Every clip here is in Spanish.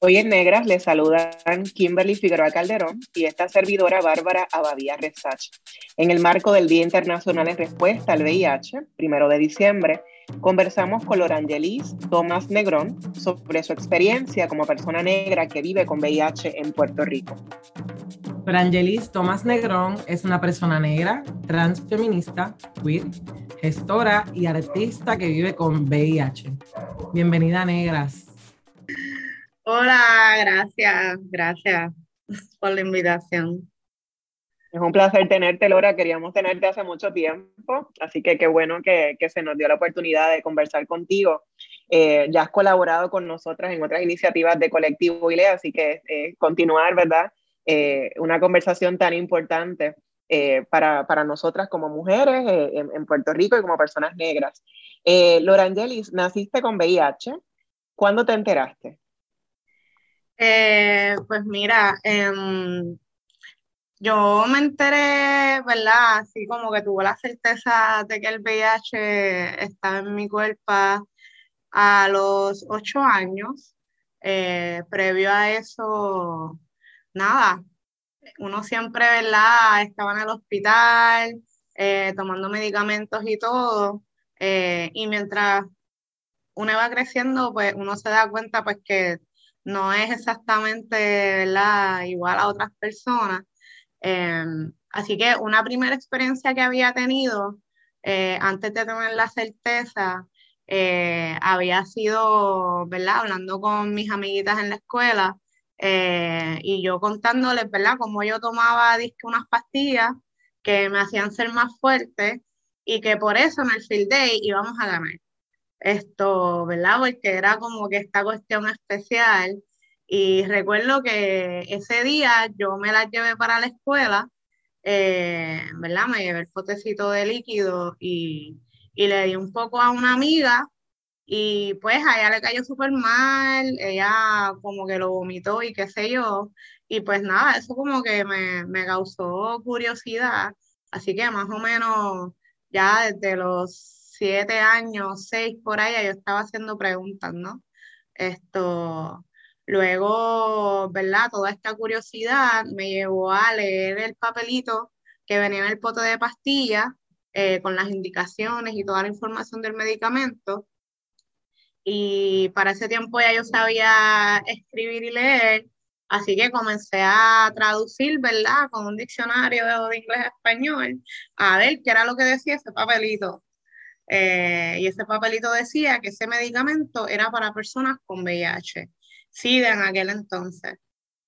Hoy en Negras les saludan Kimberly Figueroa Calderón y esta servidora Bárbara Abadía Resach. En el marco del Día Internacional en Respuesta al VIH, primero de diciembre, conversamos con Lorangelis Tomás Negrón sobre su experiencia como persona negra que vive con VIH en Puerto Rico. Lorangelis Tomás Negrón es una persona negra, transfeminista, queer, gestora y artista que vive con VIH. Bienvenida, Negras. Hola, gracias, gracias por la invitación. Es un placer tenerte, Laura. Queríamos tenerte hace mucho tiempo, así que qué bueno que, se nos dio la oportunidad de conversar contigo. Eh, ya has colaborado con nosotras en otras iniciativas de Colectivo ILE, así que eh, continuar, ¿verdad? Eh, una conversación tan importante para, para, nosotras como mujeres en, en, Puerto Rico y como personas negras. Laura Angelis, naciste con VIH. ¿Cuándo te enteraste? Eh, pues mira, em, yo me enteré, ¿verdad? Así como que tuve la certeza de que el VIH estaba en mi cuerpo a los ocho años. Eh, previo a eso, nada, uno siempre, ¿verdad? Estaba en el hospital, eh, tomando medicamentos y todo. y mientras uno va creciendo, pues uno se da cuenta pues que no es exactamente ¿verdad? igual a otras personas. Em, así que una primera experiencia que había tenido eh, antes de tener la certeza eh, había sido, ¿verdad? Hablando con mis amiguitas en la escuela eh, y yo contándoles, ¿verdad? Cómo yo tomaba disque unas pastillas que me hacían ser más fuerte y que por eso en el field day íbamos a ganar esto, ¿verdad? Porque era como que esta cuestión especial. Y recuerdo que ese día yo me la llevé para la escuela, eh, ¿verdad? Me llevé el potecito de líquido y, y, le di un poco a una amiga y pues a ella le cayó súper mal, ella como que lo vomitó y qué sé yo. Y pues nada, eso como que me, me causó curiosidad. Así que más o menos ya desde los siete años, seis por ahí, yo estaba haciendo preguntas, ¿no? Esto, luego, ¿verdad? Toda esta curiosidad me llevó a leer el papelito que venía en el pote de pastillas eh, con las indicaciones y toda la información del medicamento. Y para ese tiempo ya yo sabía escribir y leer, así que comencé a traducir, ¿verdad? Con un diccionario de, de inglés a español, a ver qué era lo que decía ese papelito. Eh, y ese papelito decía que ese medicamento era para personas con VIH, SIDA en aquel entonces.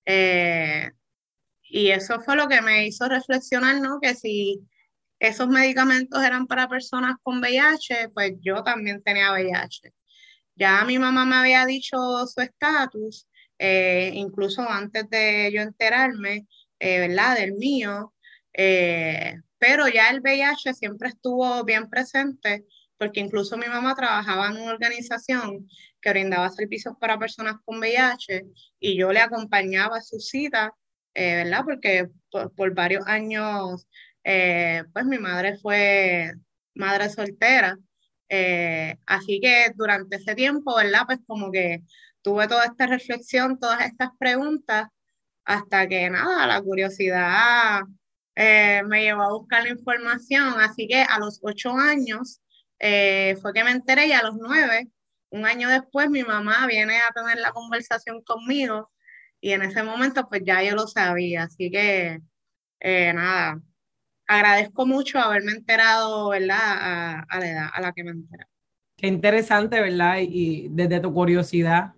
Eh, y eso fue lo que me hizo reflexionar, ¿no? Que si esos medicamentos eran para personas con VIH, pues yo también tenía VIH. Ya mi mamá me había dicho su estatus, eh, incluso antes de yo enterarme, ¿verdad? Del mío pero ya el VIH siempre estuvo bien presente porque incluso mi mamá trabajaba en una organización que brindaba servicios para personas con VIH y yo le acompañaba a su cita, eh, ¿verdad? Porque por, varios años, eh, pues mi madre fue madre soltera. Eh, así que durante ese tiempo, ¿verdad? Pues como que tuve toda esta reflexión, todas estas preguntas, hasta que nada, la curiosidad eh, me llevó a buscar la información, así que a los ocho años eh, fue que me enteré y a los nueve, un año después, mi mamá viene a tener la conversación conmigo y en ese momento pues ya yo lo sabía, así que eh, nada, agradezco mucho haberme enterado, ¿verdad? A, la edad a la que me enteré. Qué interesante, ¿verdad? Y, desde tu curiosidad,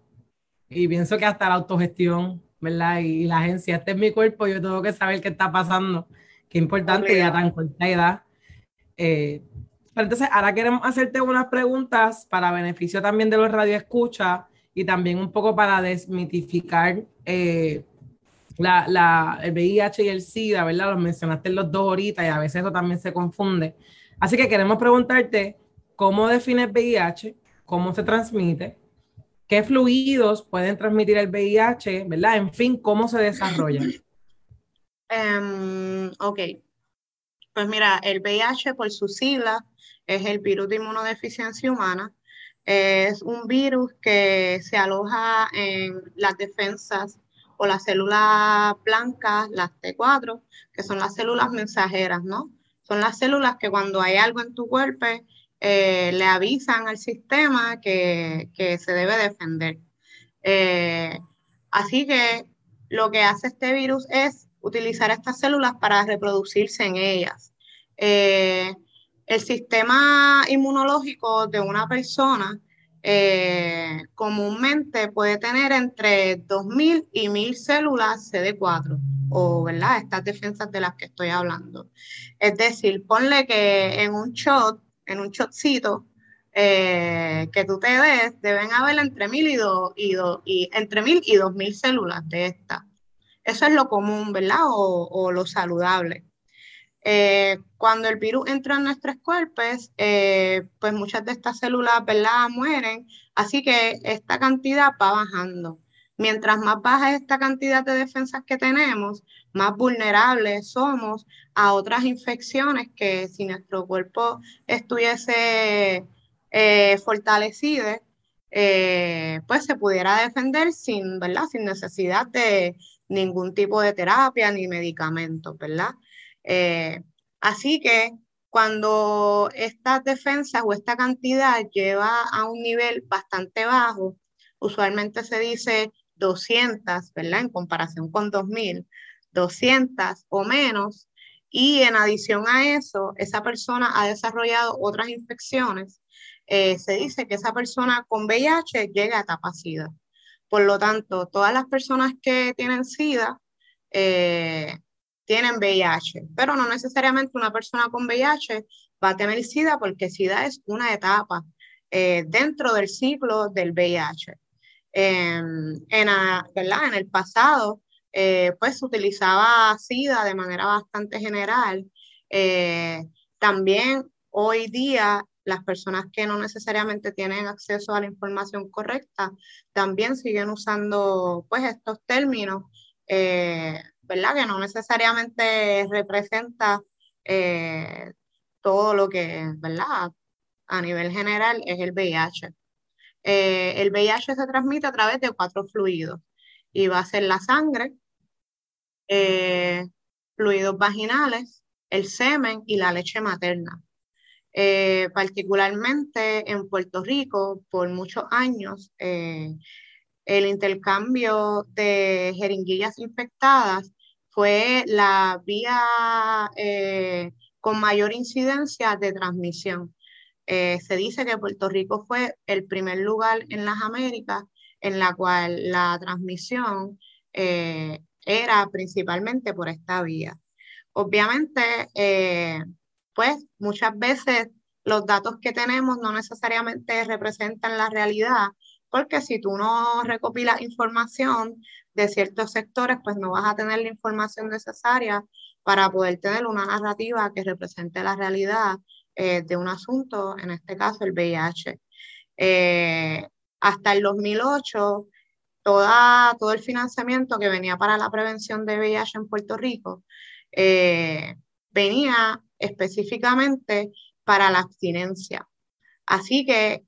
y pienso que hasta la autogestión, ¿verdad? Y, la agencia, este es mi cuerpo, yo tengo que saber qué está pasando. Qué importante ya tan corta edad. Eh, entonces, ahora queremos hacerte unas preguntas para beneficio también de los radioescuchas y también un poco para desmitificar eh, la, la, el VIH y el SIDA, ¿verdad? Los mencionaste los dos ahorita y a veces eso también se confunde. Así que queremos preguntarte cómo define el VIH, cómo se transmite, qué fluidos pueden transmitir el VIH, ¿verdad? En fin, cómo se desarrolla. Um, ok. Pues mira, el VIH por su sigla es el virus de inmunodeficiencia humana. Es un virus que se aloja en las defensas o las células blancas, las T4, que son las células mensajeras, ¿no? Son las células que cuando hay algo en tu cuerpo eh, le avisan al sistema que, se debe defender. Eh, así que lo que hace este virus es utilizar estas células para reproducirse en ellas. Eh, el sistema inmunológico de una persona eh, comúnmente puede tener entre 2.000 y 1.000 células CD4, o ¿verdad? estas defensas de las que estoy hablando. Es decir, ponle que en un shot, en un shotcito, eh, que tú te des, deben haber entre 1.000 y, y, entre 1.000 y 2.000 células de estas. Eso es lo común, ¿verdad? O, lo saludable. Eh, cuando el virus entra en nuestros cuerpos, eh, pues muchas de estas células, ¿verdad?, mueren, así que esta cantidad va bajando. Mientras más baja esta cantidad de defensas que tenemos, más vulnerables somos a otras infecciones que si nuestro cuerpo estuviese eh, fortalecido, pues se pudiera defender sin, ¿verdad? sin necesidad de ningún tipo de terapia ni medicamentos, ¿verdad? Eh, así que cuando estas defensas o esta cantidad lleva a un nivel bastante bajo, usualmente se dice 200, ¿verdad? En comparación con 2000, 200 o menos. Y en adición a eso, esa persona ha desarrollado otras infecciones. Eh, se dice que esa persona con VIH llega a etapa SIDA. Por lo tanto, todas las personas que tienen SIDA eh, tienen VIH, pero no necesariamente una persona con VIH va a tener SIDA porque SIDA es una etapa eh, dentro del ciclo del VIH. en, ¿verdad? en el pasado, eh, pues se utilizaba SIDA de manera bastante general. También hoy día las personas que no necesariamente tienen acceso a la información correcta también siguen usando pues estos términos ¿verdad? Que no necesariamente representa eh, todo lo que, ¿verdad? A nivel general es el VIH. Eh, el VIH se transmite a través de cuatro fluidos y va a ser la sangre, eh, fluidos vaginales, el semen y la leche materna. Particularmente en Puerto Rico, por muchos años, el intercambio de jeringuillas infectadas fue la vía eh, con mayor incidencia de transmisión. Eh, se dice que Puerto Rico fue el primer lugar en las Américas en la cual la transmisión eh, era principalmente por esta vía. Obviamente, pues muchas veces los datos que tenemos no necesariamente representan la realidad, porque si tú no recopilas información de ciertos sectores, pues no vas a tener la información necesaria para poder tener una narrativa que represente la realidad eh, de un asunto, en este caso el VIH. Eh, hasta el 2008, toda, todo el financiamiento que venía para la prevención de VIH en Puerto Rico eh, venía específicamente para la abstinencia. Así que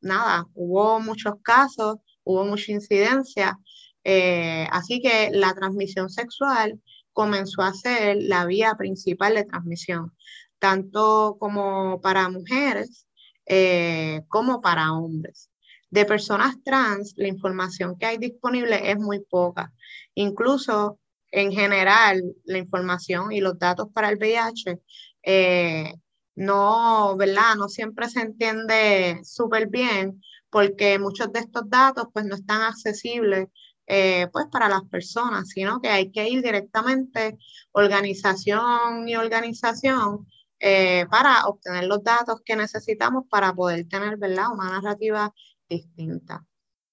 nada, hubo muchos casos, hubo mucha incidencia, eh, así que la transmisión sexual comenzó a ser la vía principal de transmisión, tanto como para mujeres eh, como para hombres. De personas trans, la información que hay disponible es muy poca. Incluso en general, la información y los datos para el VIH eh, no, ¿verdad? No siempre se entiende súper bien porque muchos de estos datos pues no están accesibles eh, pues para las personas, sino que hay que ir directamente organización y organización eh, para obtener los datos que necesitamos para poder tener, ¿verdad? Una narrativa distinta.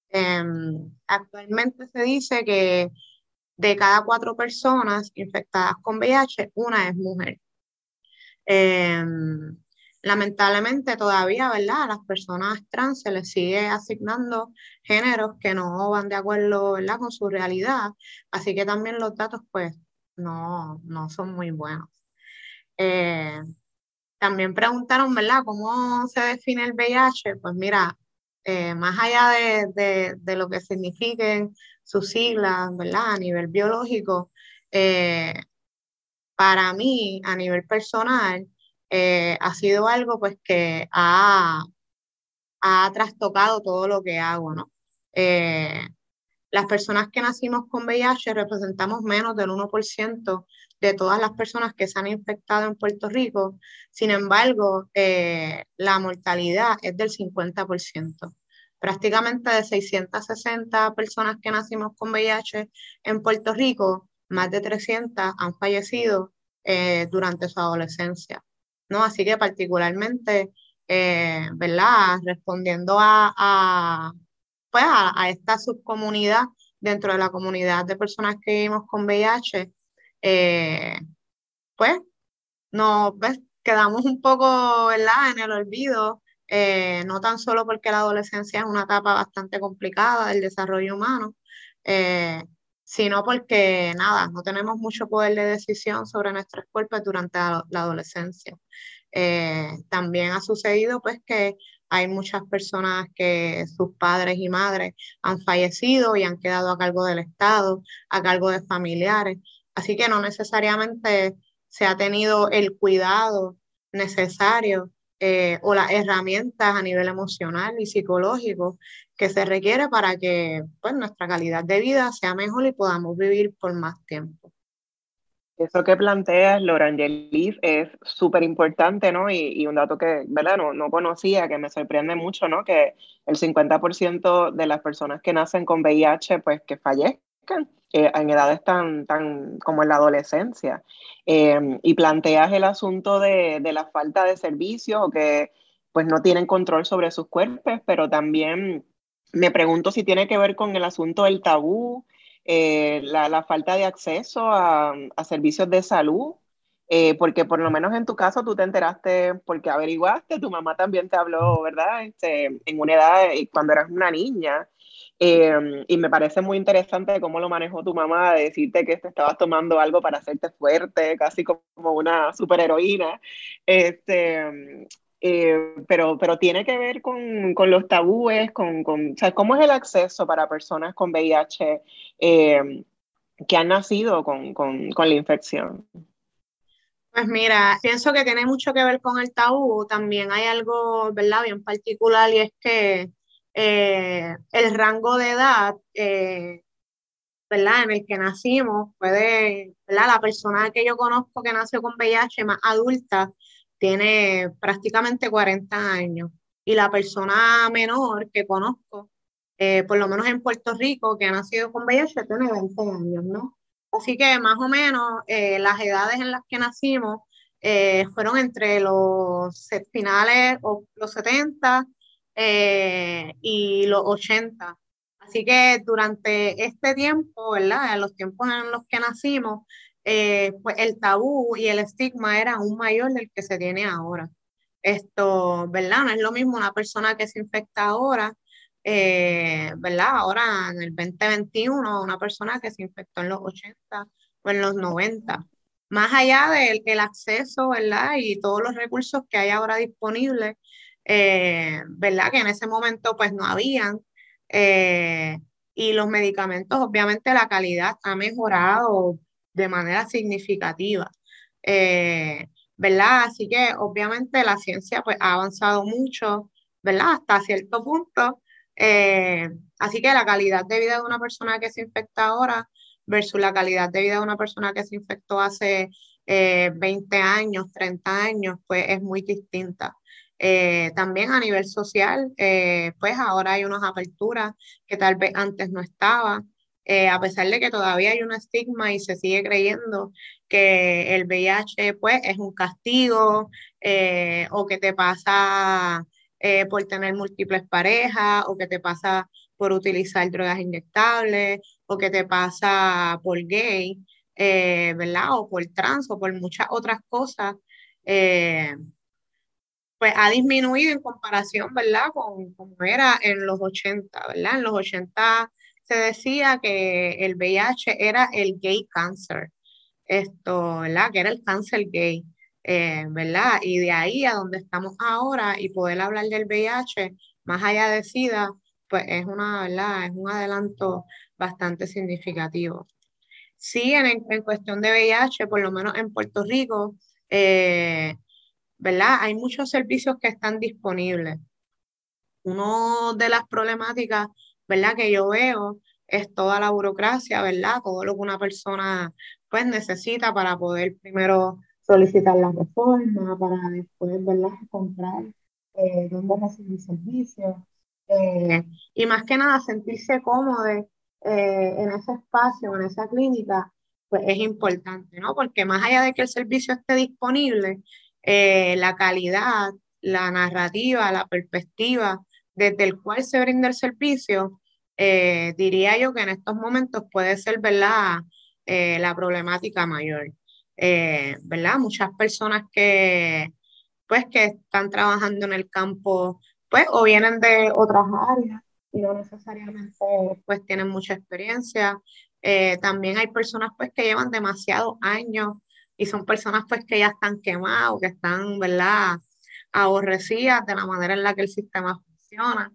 Em, actualmente se dice que de cada cuatro personas infectadas con VIH, una es mujer. Em, lamentablemente todavía, ¿verdad? A las personas trans se les sigue asignando géneros que no van de acuerdo, ¿verdad? Con su realidad. Así que también los datos, pues, no, no son muy buenos. Eh, también preguntaron, ¿verdad? ¿Cómo se define el VIH? Pues mira, eh, más allá de, de, lo que signifiquen sus siglas, ¿verdad? A nivel biológico, eh, para mí, a nivel personal, eh, ha sido algo pues que ha, ha, trastocado todo lo que hago, ¿no? las personas que nacimos con VIH representamos menos del 1% de todas las personas que se han infectado en Puerto Rico. Sin embargo, la mortalidad es del 50% prácticamente de 660 personas que nacimos con VIH en Puerto Rico, más de 300 han fallecido eh, durante su adolescencia. ¿no? Así que particularmente, eh. Respondiendo a, pues a, esta subcomunidad dentro de la comunidad de personas que vivimos con VIH, eh, pues nos quedamos un poco ¿verdad? en el olvido eh, no tan solo porque la adolescencia es una etapa bastante complicada del desarrollo humano, eh, sino porque nada, no tenemos mucho poder de decisión sobre nuestros cuerpos durante la, adolescencia. Eh, también ha sucedido pues que hay muchas personas que sus padres y madres han fallecido y han quedado a cargo del Estado, a cargo de familiares, así que no necesariamente se ha tenido el cuidado necesario eh, o las herramientas a nivel emocional y psicológico que se requiere para que pues, nuestra calidad de vida sea mejor y podamos vivir por más tiempo. Eso que planteas, Laura Angelis, es súper importante, ¿no? Y, un dato que, ¿verdad? No, no, conocía, que me sorprende mucho, ¿no? Que el 50% de las personas que nacen con VIH, pues que fallezcan eh, en edades tan, tan como en la adolescencia. Em, y planteas el asunto de, de, la falta de servicios o que pues no tienen control sobre sus cuerpos, pero también me pregunto si tiene que ver con el asunto del tabú, eh, la, la, falta de acceso a, a servicios de salud, eh, porque por lo menos en tu caso tú te enteraste porque averiguaste, tu mamá también te habló, ¿verdad? Este, en una edad, cuando eras una niña, Em, y me parece muy interesante cómo lo manejó tu mamá, de decirte que te estabas tomando algo para hacerte fuerte, casi como una superheroína. Este, eh, pero, pero tiene que ver con, con los tabúes, con, con, o sea, cómo es el acceso para personas con VIH em, que han nacido con, con la infección. Pues mira, pienso que tiene mucho que ver con el tabú. También hay algo, ¿verdad?, bien particular y es que eh, el rango de edad, eh, ¿verdad? En el que nacimos, puede, ¿verdad? La persona que yo conozco que nació con VIH más adulta tiene prácticamente 40 años y la persona menor que conozco, eh, por lo menos en Puerto Rico, que ha nacido con VIH, tiene 20 años, ¿no? Así que más o menos las edades en las que nacimos fueron entre los finales o los 70 eh, y los 80. Así que durante este tiempo, ¿verdad? En los tiempos en los que nacimos, eh, pues el tabú y el estigma era aún mayor del que se tiene ahora. Esto, ¿verdad? No es lo mismo una persona que se infecta ahora, eh, ¿verdad? Ahora en el 2021, una persona que se infectó en los 80 o en los 90. Más allá del acceso, ¿verdad? Y todos los recursos que hay ahora disponibles eh, ¿verdad? Que en ese momento pues no habían. Eh, y los medicamentos, obviamente la calidad ha mejorado de manera significativa. Eh, ¿Verdad? Así que obviamente la ciencia pues ha avanzado mucho, ¿verdad? Hasta cierto punto. así que la calidad de vida de una persona que se infecta ahora versus la calidad de vida de una persona que se infectó hace 20 años, 30 años, pues es muy distinta. También a nivel social, pues ahora hay unas aperturas que tal vez antes no estaban. Eh, a pesar de que todavía hay un estigma y se sigue creyendo que el VIH pues, es un castigo eh, o que te pasa eh, por tener múltiples parejas o que te pasa por utilizar drogas inyectables o que te pasa por gay, ¿verdad? O por trans o por muchas otras cosas pues ha disminuido en comparación, ¿verdad? Con como era en los 80, ¿verdad? En los 80 se decía que el VIH era el gay cancer, esto, ¿verdad? Que era el cáncer gay, eh, ¿verdad? Y de ahí a donde estamos ahora y poder hablar del VIH, más allá de SIDA, pues es una, ¿verdad? Es un adelanto bastante significativo. Sí, en, en cuestión de VIH, por lo menos en Puerto Rico, eh, ¿verdad? Hay muchos servicios que están disponibles. Una de las problemáticas ¿verdad? Que yo veo es toda la burocracia, ¿verdad? Todo lo que una persona pues necesita para poder primero solicitar la reforma, para después, ¿verdad? Encontrar eh, dónde recibir servicio. Eh, y más que nada sentirse cómodo eh, en ese espacio, en esa clínica, pues es importante, ¿no? Porque más allá de que el servicio esté disponible, la calidad, la narrativa, la perspectiva desde el cual se brinda el servicio, eh, diría yo que en estos momentos puede ser, ¿verdad? Eh, la problemática mayor, eh, ¿verdad? Muchas personas que, pues, que están trabajando en el campo, pues, o vienen de otras áreas y no necesariamente, pues, tienen mucha experiencia. también hay personas, pues, que llevan demasiados años y son personas, pues, que ya están quemadas, que están, ¿verdad? Aborrecidas de la manera en la que el sistema funciona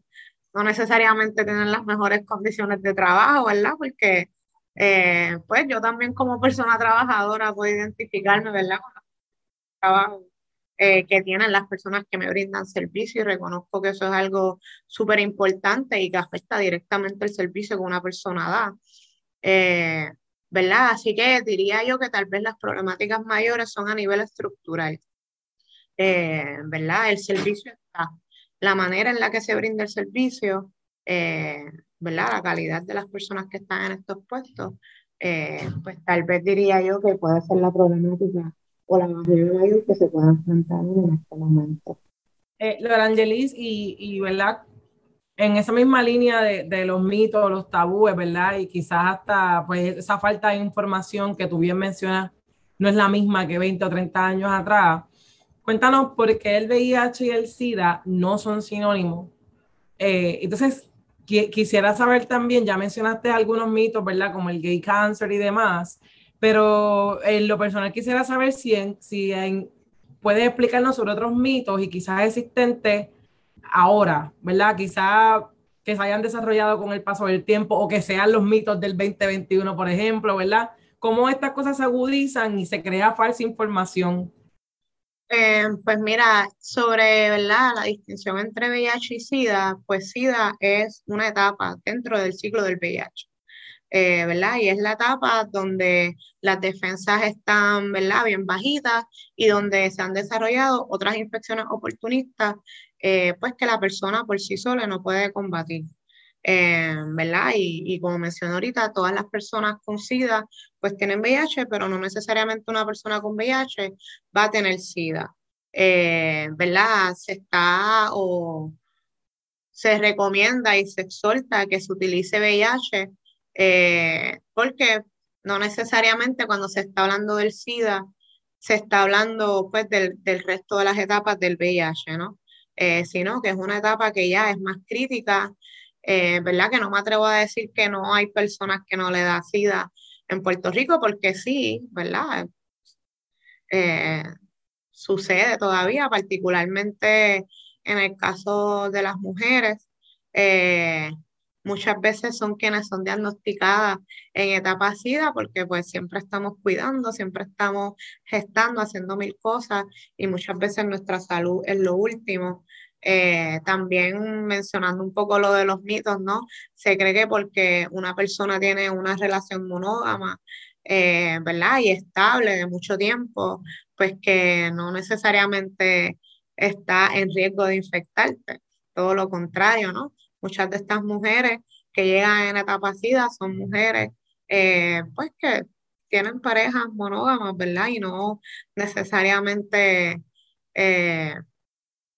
no necesariamente tienen las mejores condiciones de trabajo, ¿verdad? Porque eh, pues yo también como persona trabajadora puedo identificarme, ¿verdad? Con el trabajo eh, que tienen las personas que me brindan servicio y reconozco que eso es algo súper importante y que afecta directamente el servicio que una persona da. Eh, ¿Verdad? Así que diría yo que tal vez las problemáticas mayores son a nivel estructural. ¿Verdad? El servicio está la manera en la que se brinda el servicio, eh, ¿verdad? La calidad de las personas que están en estos puestos, eh, pues tal vez diría yo que puede ser la problemática o la mayor que se pueda enfrentar en este momento. Eh, Angelis, y, y, ¿verdad? En esa misma línea de, de, los mitos, los tabúes, ¿verdad? Y quizás hasta pues esa falta de información que tú bien mencionas no es la misma que 20 o 30 años atrás. Cuéntanos por qué el VIH y el SIDA no son sinónimos. Eh, entonces, quisiera saber también, ya mencionaste algunos mitos, ¿verdad? Como el gay cancer y demás, pero en lo personal quisiera saber si, en, si en, puedes explicarnos sobre otros mitos y quizás existentes ahora, ¿verdad? Quizás que se hayan desarrollado con el paso del tiempo o que sean los mitos del 2021, por ejemplo, ¿verdad? Cómo estas cosas se agudizan y se crea falsa información. Eh, pues mira, sobre ¿verdad? la distinción entre VIH y SIDA, pues SIDA es una etapa dentro del ciclo del VIH. Eh, ¿verdad? Y es la etapa donde las defensas están, ¿verdad? Bien bajitas y donde se han desarrollado otras infecciones oportunistas, eh, pues que la persona por sí sola no puede combatir. Eh, ¿verdad? Y, como mencioné ahorita, todas las personas con SIDA pues tienen VIH, pero no necesariamente una persona con VIH va a tener SIDA, eh, ¿verdad? Se está o se recomienda y se exhorta que se utilice VIH eh, porque no necesariamente cuando se está hablando del SIDA se está hablando pues del, del resto de las etapas del VIH, ¿no? Sino que es una etapa que ya es más crítica eh, ¿verdad? Que no me atrevo a decir que no hay personas que no le da SIDA en Puerto Rico, porque sí, ¿verdad? Eh, sucede todavía, particularmente en el caso de las mujeres. Eh, muchas veces son quienes son diagnosticadas en etapa SIDA porque pues siempre estamos cuidando, siempre estamos gestando, haciendo mil cosas y muchas veces nuestra salud es lo último. Eh, también mencionando un poco lo de los mitos, ¿no? Se cree que porque una persona tiene una relación monógama, eh, ¿verdad? Y estable de mucho tiempo, pues que no necesariamente está en riesgo de infectarte, todo lo contrario, ¿no? Muchas de estas mujeres que llegan en etapa SIDA son mujeres, eh, pues que tienen parejas monógamas, ¿verdad? Y no necesariamente eh,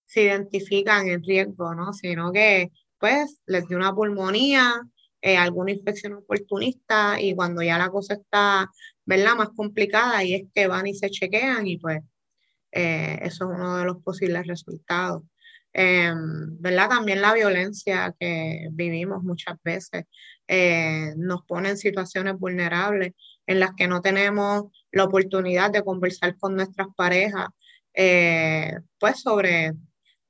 se identifican en riesgo, ¿no? Sino que, pues, les dio una pulmonía, eh, alguna infección oportunista y cuando ya la cosa está, ¿verdad? Más complicada y es que van y se chequean y pues eh, eso es uno de los posibles resultados. Em, ¿verdad? También la violencia que vivimos muchas veces nos pone en situaciones vulnerables en las que no tenemos la oportunidad de conversar con nuestras parejas, eh, pues sobre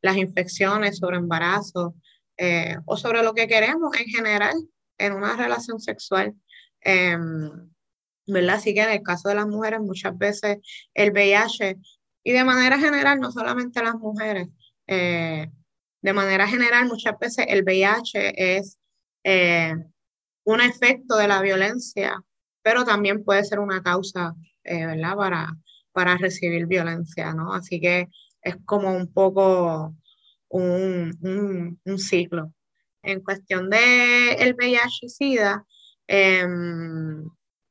las infecciones, sobre embarazo eh, o sobre lo que queremos en general en una relación sexual. Em, ¿verdad? Así que en el caso de las mujeres, muchas veces el VIH, y de manera general, no solamente las mujeres, eh, de manera general, muchas veces el VIH es un efecto de la violencia pero también puede ser una causa, eh, ¿verdad? Para, para recibir violencia, ¿no? Así que es como un poco un, ciclo. En cuestión de el VIH y SIDA, em,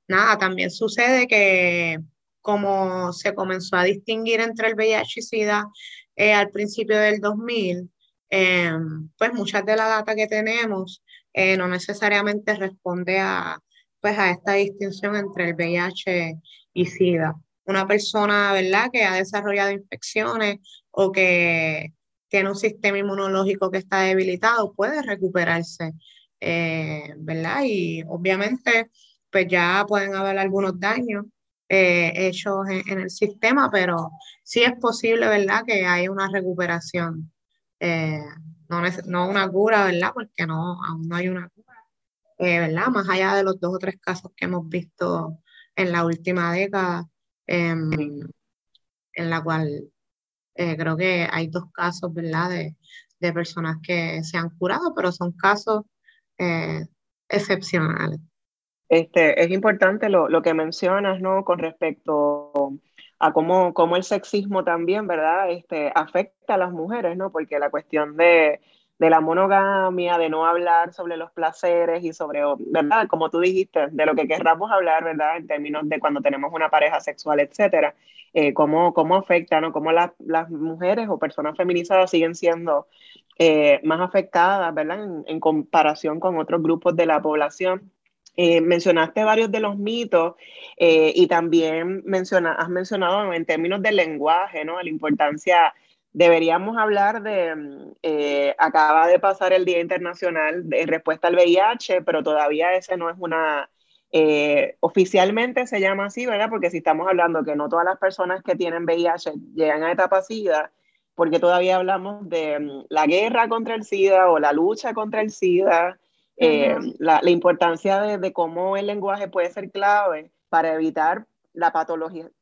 nada, también sucede que como se comenzó a distinguir entre el VIH y SIDA eh, al principio del 2000, em, pues muchas de la data que tenemos eh, no necesariamente responde a, pues a esta distinción entre el VIH y SIDA. Una persona, ¿verdad?, que ha desarrollado infecciones o que tiene un sistema inmunológico que está debilitado puede recuperarse, eh, ¿verdad? Y obviamente, pues ya pueden haber algunos daños eh, hechos en, el sistema, pero sí es posible, ¿verdad?, que haya una recuperación. Eh, no, no una cura, ¿verdad? Porque no, aún no hay una eh, ¿verdad? Más allá de los dos o tres casos que hemos visto en la última década, em, en la cual eh, creo que hay dos casos, ¿verdad? De, personas que se han curado, pero son casos eh, excepcionales. Este, es importante lo, lo, que mencionas, ¿no? Con respecto a cómo, cómo el sexismo también, ¿verdad? Este, afecta a las mujeres, ¿no? Porque la cuestión de, de la monogamia, de no hablar sobre los placeres y sobre, ¿verdad? Como tú dijiste, de lo que querramos hablar, ¿verdad? En términos de cuando tenemos una pareja sexual, etcétera, eh, cómo, cómo afecta, ¿no? Cómo las mujeres o personas feminizadas siguen siendo eh, más afectadas, ¿verdad? En, comparación con otros grupos de la población. Eh, mencionaste varios de los mitos y también menciona, has mencionado en términos del lenguaje, ¿no? La importancia deberíamos hablar de, mm, eh, acaba de pasar el Día Internacional de Respuesta al VIH, pero todavía ese no es una, eh, oficialmente se llama así, ¿verdad? Porque si estamos hablando que no todas las personas que tienen VIH llegan a etapa SIDA, porque todavía hablamos de mm, la guerra contra el SIDA o la lucha contra el SIDA, eh, la, importancia de, de cómo el lenguaje puede ser clave para evitar la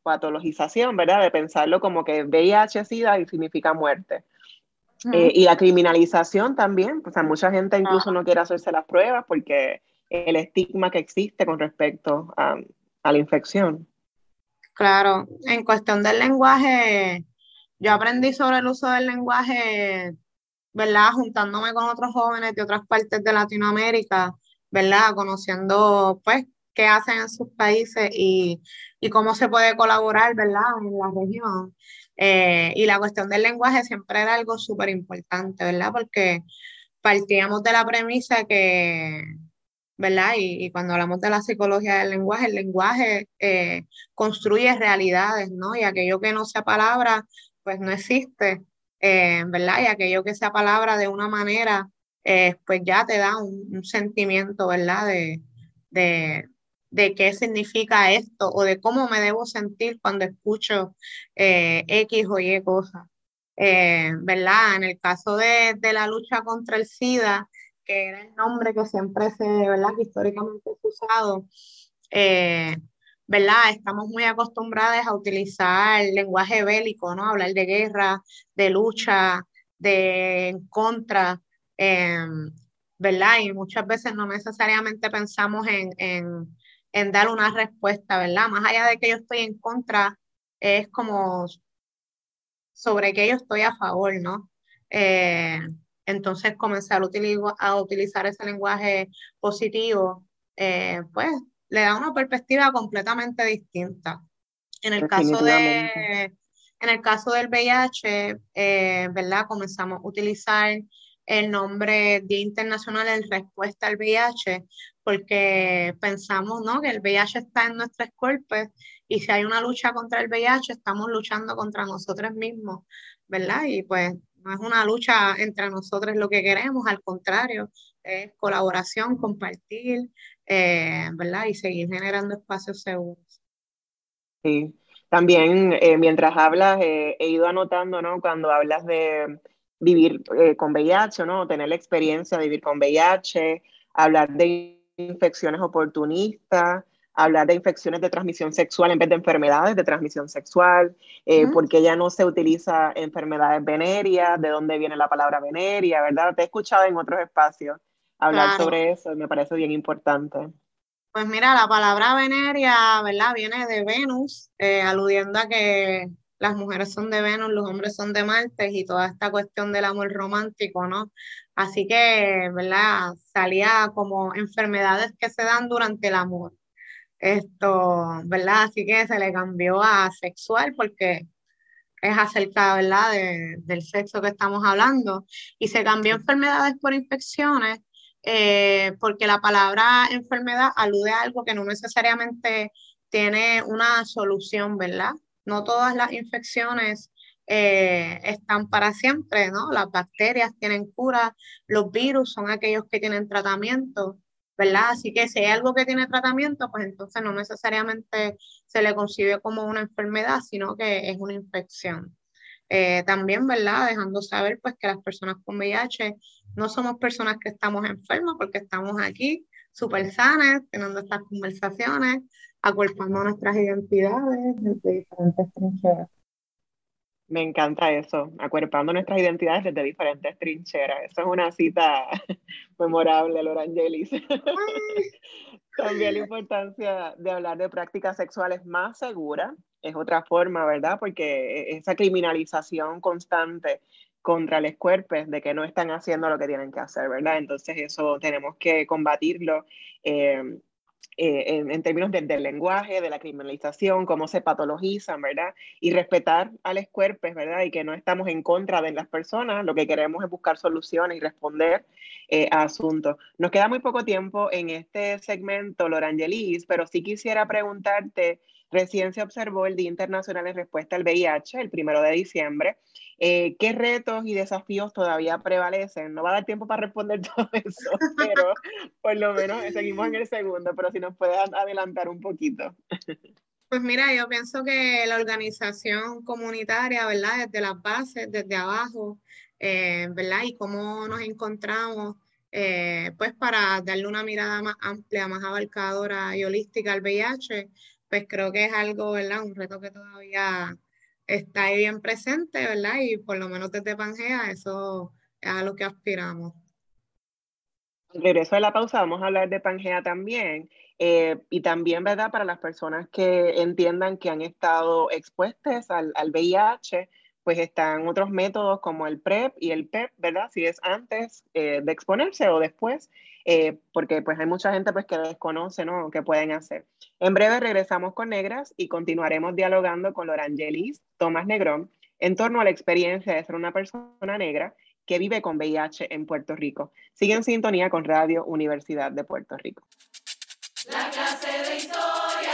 patologización, ¿verdad? De pensarlo como que VIH, SIDA y significa muerte. Eh, y la criminalización también, o sea, mucha gente incluso no quiere hacerse las pruebas porque el estigma que existe con respecto a, la infección. Claro, en cuestión del lenguaje, yo aprendí sobre el uso del lenguaje, ¿verdad? Juntándome con otros jóvenes de otras partes de Latinoamérica, ¿verdad? Conociendo, pues, qué hacen en sus países y, cómo se puede colaborar, ¿verdad?, en la región. Eh, y la cuestión del lenguaje siempre era algo súper importante, ¿verdad? Porque partíamos de la premisa que, ¿verdad? Y, cuando hablamos de la psicología del lenguaje, el lenguaje eh, construye realidades, ¿no? Y aquello que no sea palabra, pues no existe, eh, ¿verdad? Y aquello que sea palabra de una manera, pues ya te da un, sentimiento, ¿verdad? de, de qué significa esto o de cómo me debo sentir cuando escucho eh, X o Y cosas. Eh, ¿Verdad? En el caso de, la lucha contra el SIDA, que era el nombre que siempre se, ¿verdad? Que históricamente es usado, eh, ¿verdad? Estamos muy acostumbrados a utilizar lenguaje bélico, ¿no? Hablar de guerra, de lucha, de en contra, ¿verdad? Y muchas veces no necesariamente pensamos en en dar una respuesta, ¿verdad? Más allá de que yo estoy en contra, es como sobre que yo estoy a favor, ¿no? Eh, entonces comenzar a utilizar ese lenguaje positivo, eh, pues le da una perspectiva completamente distinta. En el caso de en el caso del VIH, eh, ¿verdad? Comenzamos a utilizar el nombre Día Internacional en respuesta al VIH, porque pensamos ¿no? que el VIH está en nuestros cuerpos y si hay una lucha contra el VIH, estamos luchando contra nosotros mismos, ¿verdad? Y pues no es una lucha entre nosotros lo que queremos, al contrario, es colaboración, compartir, eh, ¿verdad? Y seguir generando espacios seguros. Sí, también eh, mientras hablas he ido anotando, ¿no? Cuando hablas de vivir eh, con VIH, ¿no? Tener la experiencia de vivir con VIH, hablar de infecciones oportunistas, hablar de infecciones de transmisión sexual en vez de enfermedades de transmisión sexual, eh, porque ya no se utiliza enfermedades venéreas, de dónde viene la palabra veneria, ¿verdad? Te he escuchado en otros espacios hablar sobre eso me parece bien importante. Pues mira, la palabra veneria, ¿verdad? Viene de Venus, eh, aludiendo a que las mujeres son de Venus, los hombres son de Marte y toda esta cuestión del amor romántico, ¿no? Así que, ¿verdad? Salía como enfermedades que se dan durante el amor. Esto, ¿verdad? Así que se le cambió a sexual porque es acerca, ¿verdad? del sexo que estamos hablando. Y se cambió enfermedades por infecciones eh, porque la palabra enfermedad alude a algo que no necesariamente tiene una solución, ¿verdad? No todas las infecciones eh, están para siempre, ¿no? Las bacterias tienen cura, los virus son aquellos que tienen tratamiento, ¿verdad? Así que si hay algo que tiene tratamiento, pues entonces no necesariamente se le concibe como una enfermedad, sino que es una infección. Eh, también, ¿verdad? Dejando saber pues que las personas con VIH no somos personas que estamos enfermas porque estamos aquí súper sanas, teniendo estas conversaciones, acuerpando nuestras identidades desde diferentes trincheras. Me encanta eso, acuerpando nuestras identidades desde diferentes trincheras. Eso es una cita memorable, Laura Angelis. También la importancia de hablar de prácticas sexuales más seguras es otra forma, ¿verdad? Porque esa criminalización constante contra los cuerpos de que no están haciendo lo que tienen que hacer, ¿verdad? Entonces eso tenemos que combatirlo eh, eh, en, términos del lenguaje, de la criminalización, cómo se patologizan, ¿verdad? Y respetar a los cuerpos, ¿verdad? Y que no estamos en contra de las personas, lo que queremos es buscar soluciones y responder eh, a asuntos. Nos queda muy poco tiempo en este segmento, Lorangelis, pero sí quisiera preguntarte Recién se observó el Día Internacional en Respuesta al VIH, el primero de diciembre. Eh, ¿Qué retos y desafíos todavía prevalecen? No va a dar tiempo para responder todo eso, pero por lo menos seguimos en el segundo, pero si nos puedes adelantar un poquito. Pues mira, yo pienso que la organización comunitaria, ¿verdad? Desde las bases, desde abajo, eh, ¿verdad? Y cómo nos encontramos, eh, pues para darle una mirada más amplia, más abarcadora y holística al VIH, pues creo que es algo, ¿verdad? Un reto que todavía está ahí bien presente, ¿verdad? Y por lo menos desde Pangea eso es a lo que aspiramos. Al regreso de la pausa vamos a hablar de Pangea también. Eh, y también, ¿verdad? Para las personas que entiendan que han estado expuestas al, al VIH, pues están otros métodos como el PrEP y el PEP, ¿verdad? Si es antes eh, de exponerse o después, eh, porque pues hay mucha gente pues que desconoce, ¿no? ¿Qué pueden hacer? En breve regresamos con Negras y continuaremos dialogando con Lorangelis Tomás Negrón en torno a la experiencia de ser una persona negra que vive con VIH en Puerto Rico. Sigue en sintonía con Radio Universidad de Puerto Rico. La clase de historia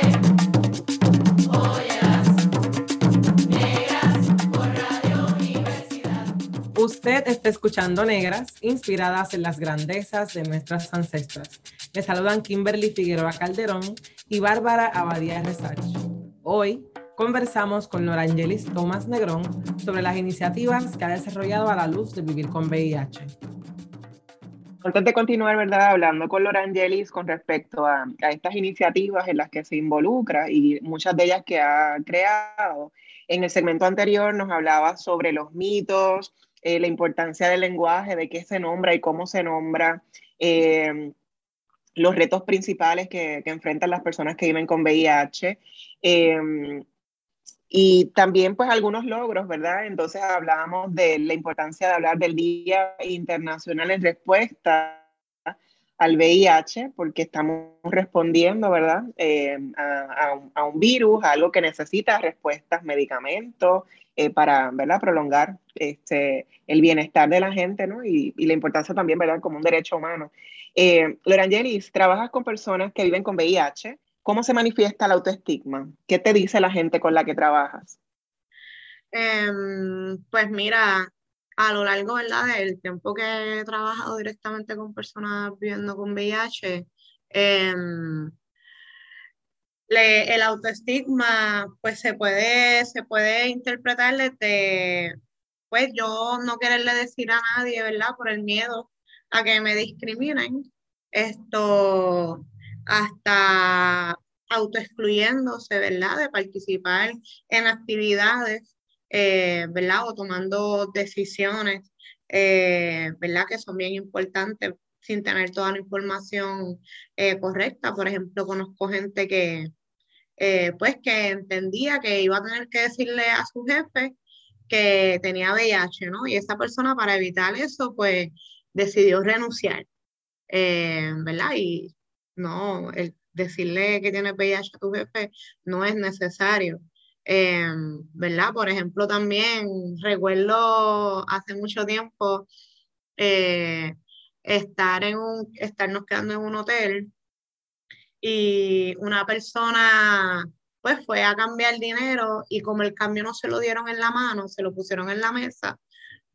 Usted está escuchando Negras, inspiradas en las grandezas de nuestras ancestras. Le saludan Kimberly Figueroa Calderón y Bárbara Abadía Resach. Hoy conversamos con Nora Angelis Tomás Negrón sobre las iniciativas que ha desarrollado a la luz de vivir con VIH. Antes de continuar, ¿verdad? Hablando con Laura Angelis con respecto a, a, estas iniciativas en las que se involucra y muchas de ellas que ha creado, en el segmento anterior nos hablaba sobre los mitos, eh, la importancia del lenguaje, de qué se nombra y cómo se nombra, eh, los retos principales que, que, enfrentan las personas que viven con VIH. Eh, y también pues algunos logros, ¿verdad? Entonces hablábamos de la importancia de hablar del Día Internacional en Respuesta al VIH, porque estamos respondiendo, ¿verdad? Eh, a, a, a, un virus, a algo que necesita respuestas, medicamentos, eh, para, ¿verdad? Prolongar este, el bienestar de la gente, ¿no? Y, y la importancia también, ¿verdad? Como un derecho humano. Eh, Lorangelis, trabajas con personas que viven con VIH, ¿Cómo se manifiesta el autoestigma? ¿Qué te dice la gente con la que trabajas? Eh, pues mira, a lo largo ¿verdad? del tiempo que he trabajado directamente con personas viviendo con VIH, eh, el autoestigma pues se puede, se puede interpretar desde, pues yo no quererle decir a nadie, ¿verdad? Por el miedo a que me discriminen, esto hasta autoexcluyéndose, ¿verdad? De participar en actividades, eh, ¿verdad? O tomando decisiones, eh, ¿verdad? Que son bien importantes sin tener toda la información eh, correcta. Por ejemplo, conozco gente que, eh, pues, que entendía que iba a tener que decirle a su jefe que tenía VIH, ¿no? Y esa persona para evitar eso, pues, decidió renunciar, eh, ¿verdad? Y no, el decirle que tiene VIH a tu jefe no es necesario. Eh, ¿Verdad? Por ejemplo, también recuerdo hace mucho tiempo eh, estar en un, estarnos quedando en un hotel y una persona pues fue a cambiar dinero y como el cambio no se lo dieron en la mano, se lo pusieron en la mesa,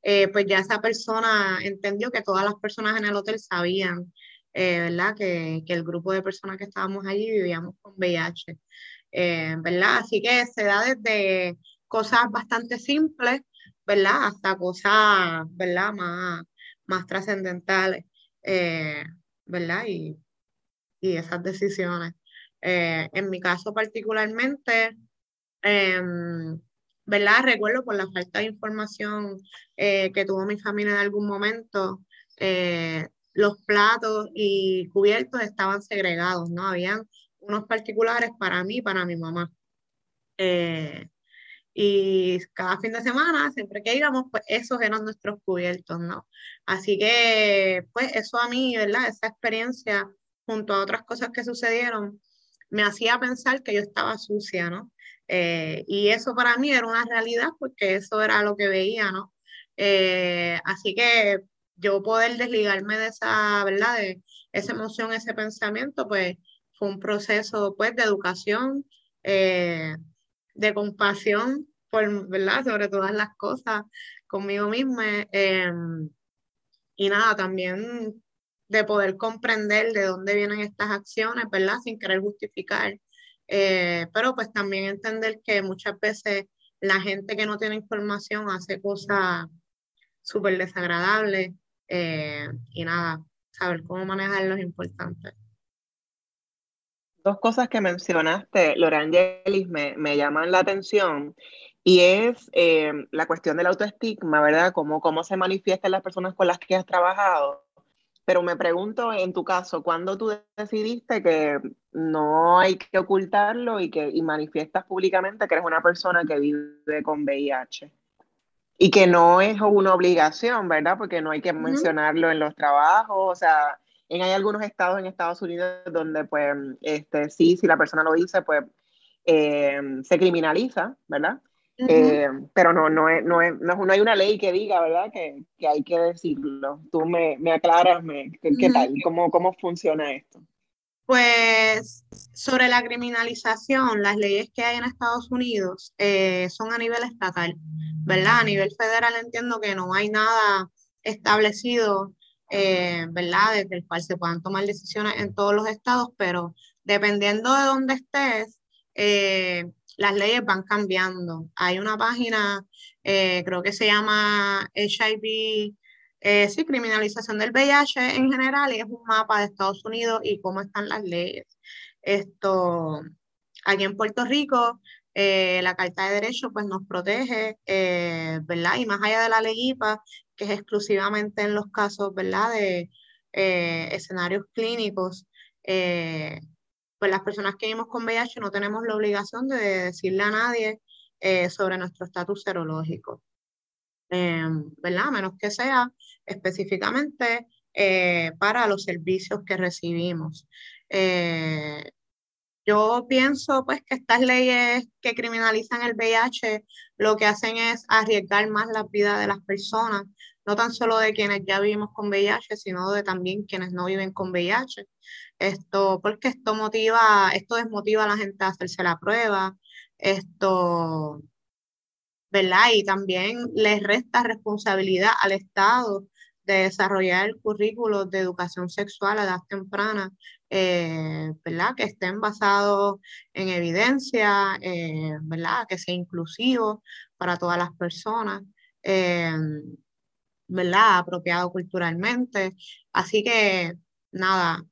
eh, pues ya esa persona entendió que todas las personas en el hotel sabían eh, ¿verdad? Que, que, el grupo de personas que estábamos allí vivíamos con VIH, eh, ¿verdad? Así que se da desde cosas bastante simples, ¿verdad? Hasta cosas, ¿verdad? Más, más trascendentales, eh, ¿verdad? Y, y, esas decisiones. Eh, en mi caso particularmente, em, ¿verdad? Recuerdo por la falta de información eh, que tuvo mi familia en algún momento, eh, los platos y cubiertos estaban segregados, ¿no? Habían unos particulares para mí para mi mamá. Eh, y cada fin de semana, siempre que íbamos, pues esos eran nuestros cubiertos, ¿no? Así que, pues eso a mí, ¿verdad? Esa experiencia, junto a otras cosas que sucedieron, me hacía pensar que yo estaba sucia, ¿no? Eh, y eso para mí era una realidad porque eso era lo que veía, ¿no? Eh, así que yo poder desligarme de esa, ¿verdad? De esa emoción, ese pensamiento, pues fue un proceso, pues, de educación, eh, de compasión, por, ¿verdad? Sobre todas las cosas conmigo misma. Y nada, también de poder comprender de dónde vienen estas acciones, ¿verdad? Sin querer justificar. Eh, pero pues también entender que muchas veces la gente que no tiene información hace cosas súper desagradables eh, y nada, saber cómo manejarlo es importante. Dos cosas que mencionaste, Lorangelis, me, me llaman la atención y es eh, la cuestión del autoestigma, ¿verdad? Cómo, cómo se manifiesta en las personas con las que has trabajado. Pero me pregunto, en tu caso, ¿cuándo tú decidiste que no hay que ocultarlo y que y manifiestas públicamente que eres una persona que vive con VIH? Y que no es una obligación, ¿verdad? Porque no hay que mencionarlo en los trabajos, o sea, en, hay algunos estados en Estados Unidos donde, pues, este, sí, si la persona lo dice, pues, eh, se criminaliza, ¿verdad? Uh -huh. eh, pero no, no, es, no, es, no, hay una ley que diga, ¿verdad? Que, que hay que decirlo. Tú me, me aclaras, me, ¿qué, uh -huh. tal? ¿Cómo, ¿Cómo funciona esto? Pues sobre la criminalización, las leyes que hay en Estados Unidos eh, son a nivel estatal, ¿verdad? A nivel federal entiendo que no hay nada establecido, eh, ¿verdad? Desde el cual se puedan tomar decisiones en todos los estados, pero dependiendo de dónde estés, eh, las leyes van cambiando. Hay una página, eh, creo que se llama HIV, eh, sí, criminalización del VIH en general, y es un mapa de Estados Unidos y cómo están las leyes. Esto, aquí en Puerto Rico, eh, la Carta de Derechos pues nos protege, ¿verdad? Y más allá de la ley IPA, que es exclusivamente en los casos, ¿verdad? De escenarios clínicos, pues las personas que vivimos con VIH no tenemos la obligación de decirle a nadie eh, sobre nuestro estatus serológico, em, ¿verdad? A menos que sea específicamente eh, para los servicios que recibimos. Eh, yo pienso pues que estas leyes que criminalizan el VIH lo que hacen es arriesgar más la vida de las personas, no tan solo de quienes ya vivimos con VIH, sino de también quienes no viven con VIH. Esto, porque esto motiva, esto desmotiva a la gente a hacerse la prueba, esto, ¿verdad? Y también les resta responsabilidad al Estado de desarrollar el currículo de educación sexual a edad temprana, eh, ¿verdad? Que estén basados en evidencia, eh, ¿verdad? Que sea inclusivo para todas las personas, eh, ¿verdad? Apropiado culturalmente. Así que, nada,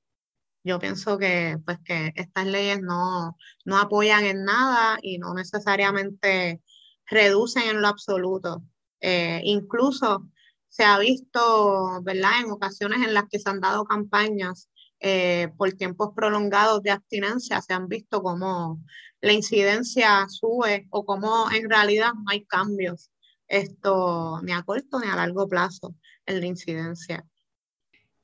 yo pienso que, pues, que estas leyes no, no apoyan en nada y no necesariamente reducen en lo absoluto. Eh, incluso se ha visto, ¿verdad?, en ocasiones en las que se han dado campañas eh, por tiempos prolongados de abstinencia, se han visto como la incidencia sube o como en realidad no hay cambios, esto ni a corto ni a largo plazo en la incidencia